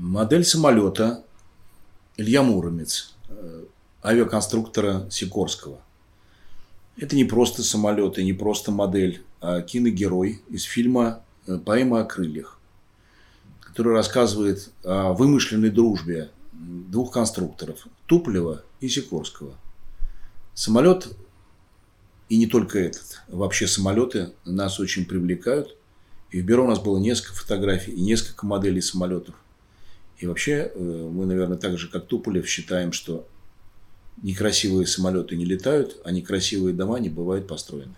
Модель самолета Илья Муромец, э, авиаконструктора Сикорского. Это не просто самолет и не просто модель, а киногерой из фильма э, «Поэма о крыльях», который рассказывает о вымышленной дружбе двух конструкторов – Туполева и Сикорского. Самолет, и не только этот, вообще самолеты нас очень привлекают. И в бюро у нас было несколько фотографий и несколько моделей самолетов – и вообще э, мы, наверное, так же, как Туполев, считаем, что некрасивые самолеты не летают, а некрасивые дома не бывают построены.